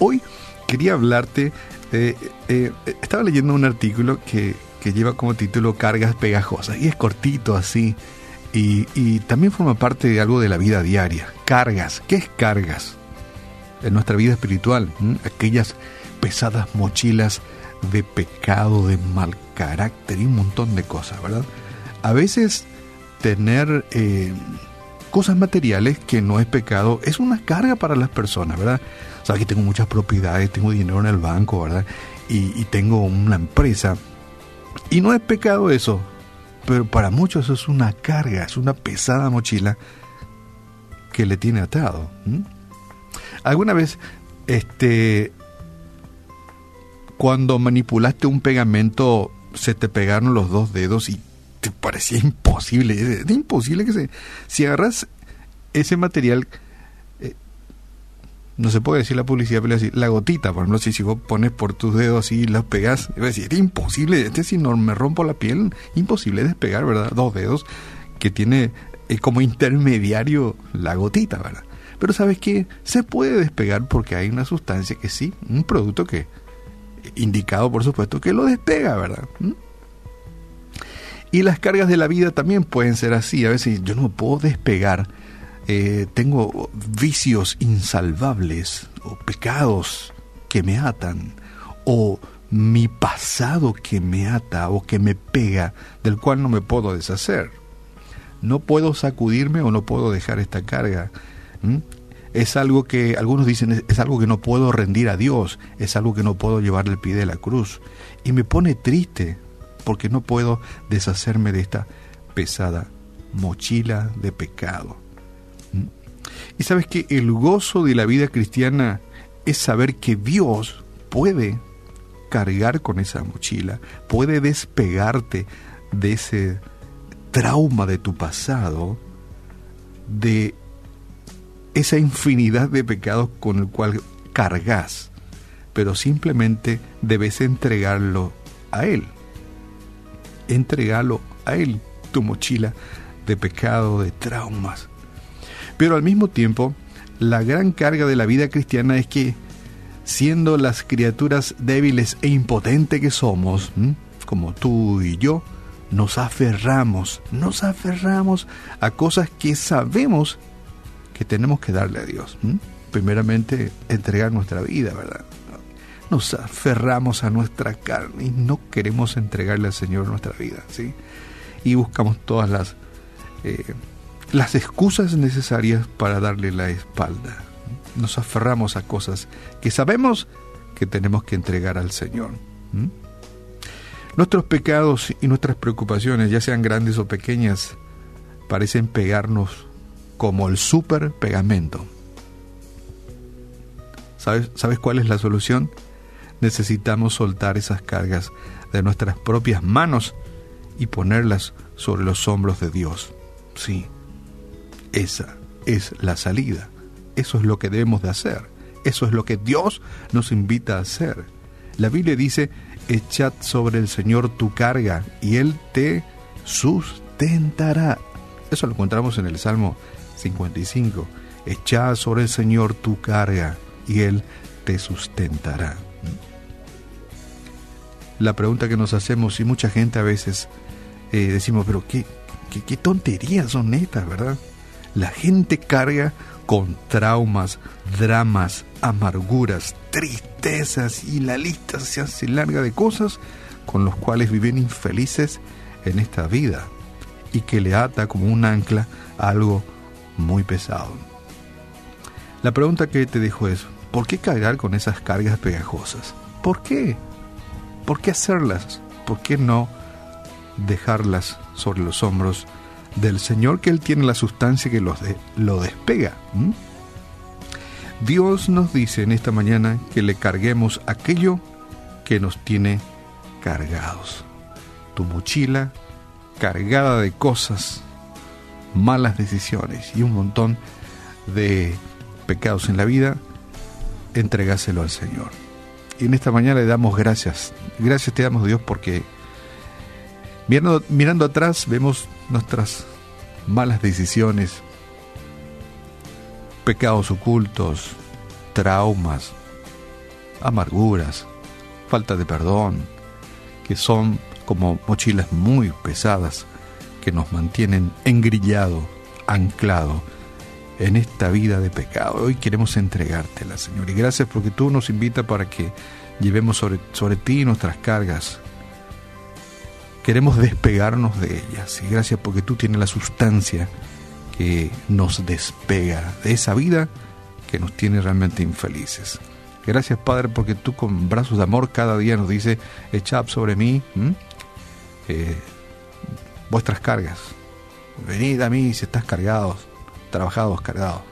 Hoy quería hablarte, eh, eh, estaba leyendo un artículo que, lleva como título Cargas pegajosas y es cortito así y, también forma parte de algo de la vida diaria. Cargas, ¿qué es cargas? En nuestra vida espiritual, aquellas pesadas mochilas de pecado, de mal carácter y un montón de cosas, ¿verdad? A veces tener eh, cosas materiales que no es pecado es una carga para las personas, ¿verdad? Sabes que tengo muchas propiedades, tengo dinero en el banco, ¿verdad? Y, tengo una empresa. Y no es pecado eso, pero para muchos eso es una carga, es una pesada mochila que le tiene atado. ¿Alguna vez este, cuando manipulaste un pegamento se te pegaron los dos dedos y te parecía imposible. Es imposible que se... Si agarras ese material, eh, no se puede decir la publicidad, pero decir, la gotita, por ejemplo, si, si vos pones por tus dedos y las pegas, es decir, es imposible, este si no me rompo la piel, imposible despegar, ¿verdad? Dos dedos que tiene como intermediario la gotita, ¿verdad? Pero sabes que se puede despegar porque hay una sustancia que sí, un producto que indicado por supuesto que lo despega, ¿verdad? ¿Mm? Y las cargas de la vida también pueden ser así. A veces yo no puedo despegar. Eh, tengo vicios insalvables o pecados que me atan o mi pasado que me ata o que me pega del cual no me puedo deshacer. No puedo sacudirme o no puedo dejar esta carga es algo que algunos dicen es, algo que no puedo rendir a Dios, es algo que no puedo llevar el pie de la cruz. Y me pone triste porque no puedo deshacerme de esta pesada mochila de pecado. ¿Mm? Y sabes que el gozo de la vida cristiana es saber que Dios puede cargar con esa mochila, puede despegarte de ese trauma de tu pasado, de esa infinidad de pecados con el cual cargas, pero simplemente debes entregarlo a Él. Entregarlo a Él, tu mochila de pecado, de traumas. Pero al mismo tiempo, la gran carga de la vida cristiana es que, siendo las criaturas débiles e impotentes que somos, como tú y yo, nos aferramos, nos aferramos a cosas que sabemos que tenemos que darle a Dios. Primeramente, entregar nuestra vida, ¿verdad? Nos aferramos a nuestra carne y no queremos entregarle al Señor nuestra vida, ¿sí? Y buscamos todas las, eh, las excusas necesarias para darle la espalda. Nos aferramos a cosas que sabemos que tenemos que entregar al Señor. Nuestros pecados y nuestras preocupaciones, ya sean grandes o pequeñas, parecen pegarnos como el super pegamento. ¿Sabes, ¿Sabes cuál es la solución? Necesitamos soltar esas cargas de nuestras propias manos y ponerlas sobre los hombros de Dios. Sí, esa es la salida. Eso es lo que debemos de hacer. Eso es lo que Dios nos invita a hacer. La Biblia dice, echad sobre el Señor tu carga y Él te sustentará. Eso lo encontramos en el Salmo 55. Echa sobre el Señor tu carga y Él te sustentará. La pregunta que nos hacemos y mucha gente a veces eh, decimos, pero qué, qué, qué tonterías son estas, ¿verdad? La gente carga con traumas, dramas, amarguras, tristezas y la lista se hace larga de cosas con los cuales viven infelices en esta vida y que le ata como un ancla algo muy pesado. La pregunta que te dejo es, ¿por qué cargar con esas cargas pegajosas? ¿Por qué? ¿Por qué hacerlas? ¿Por qué no dejarlas sobre los hombros del Señor que Él tiene la sustancia que los lo despega? Dios nos dice en esta mañana que le carguemos aquello que nos tiene cargados. Tu mochila cargada de cosas malas decisiones y un montón de pecados en la vida, entregáselo al Señor. Y en esta mañana le damos gracias. Gracias te damos Dios porque mirando, mirando atrás vemos nuestras malas decisiones, pecados ocultos, traumas, amarguras, falta de perdón, que son como mochilas muy pesadas que nos mantienen engrillado, anclado en esta vida de pecado. Hoy queremos entregártela, Señor, y gracias porque tú nos invitas para que llevemos sobre, ti nuestras cargas. Queremos despegarnos de ellas y gracias porque tú tienes la sustancia que nos despega de esa vida que nos tiene realmente infelices. Gracias Padre porque tú con brazos de amor cada día nos dice, echad sobre mí eh, vuestras cargas. Venid a mí si estás cargados, trabajados, cargados.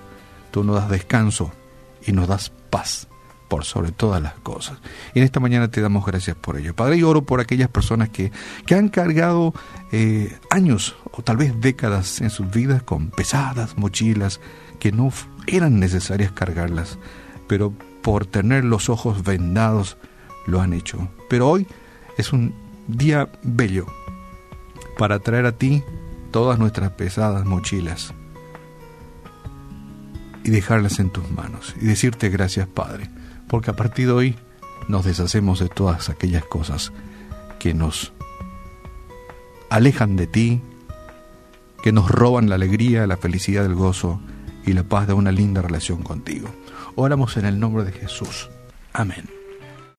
Tú nos das descanso y nos das paz por sobre todas las cosas. Y en esta mañana te damos gracias por ello. Padre, y oro por aquellas personas que, que han cargado eh, años o tal vez décadas en sus vidas con pesadas mochilas que no eran necesarias cargarlas, pero por tener los ojos vendados lo han hecho. Pero hoy es un día bello para traer a ti todas nuestras pesadas mochilas y dejarlas en tus manos y decirte gracias Padre, porque a partir de hoy nos deshacemos de todas aquellas cosas que nos alejan de ti, que nos roban la alegría, la felicidad, el gozo y la paz de una linda relación contigo. Oramos en el nombre de Jesús. Amén.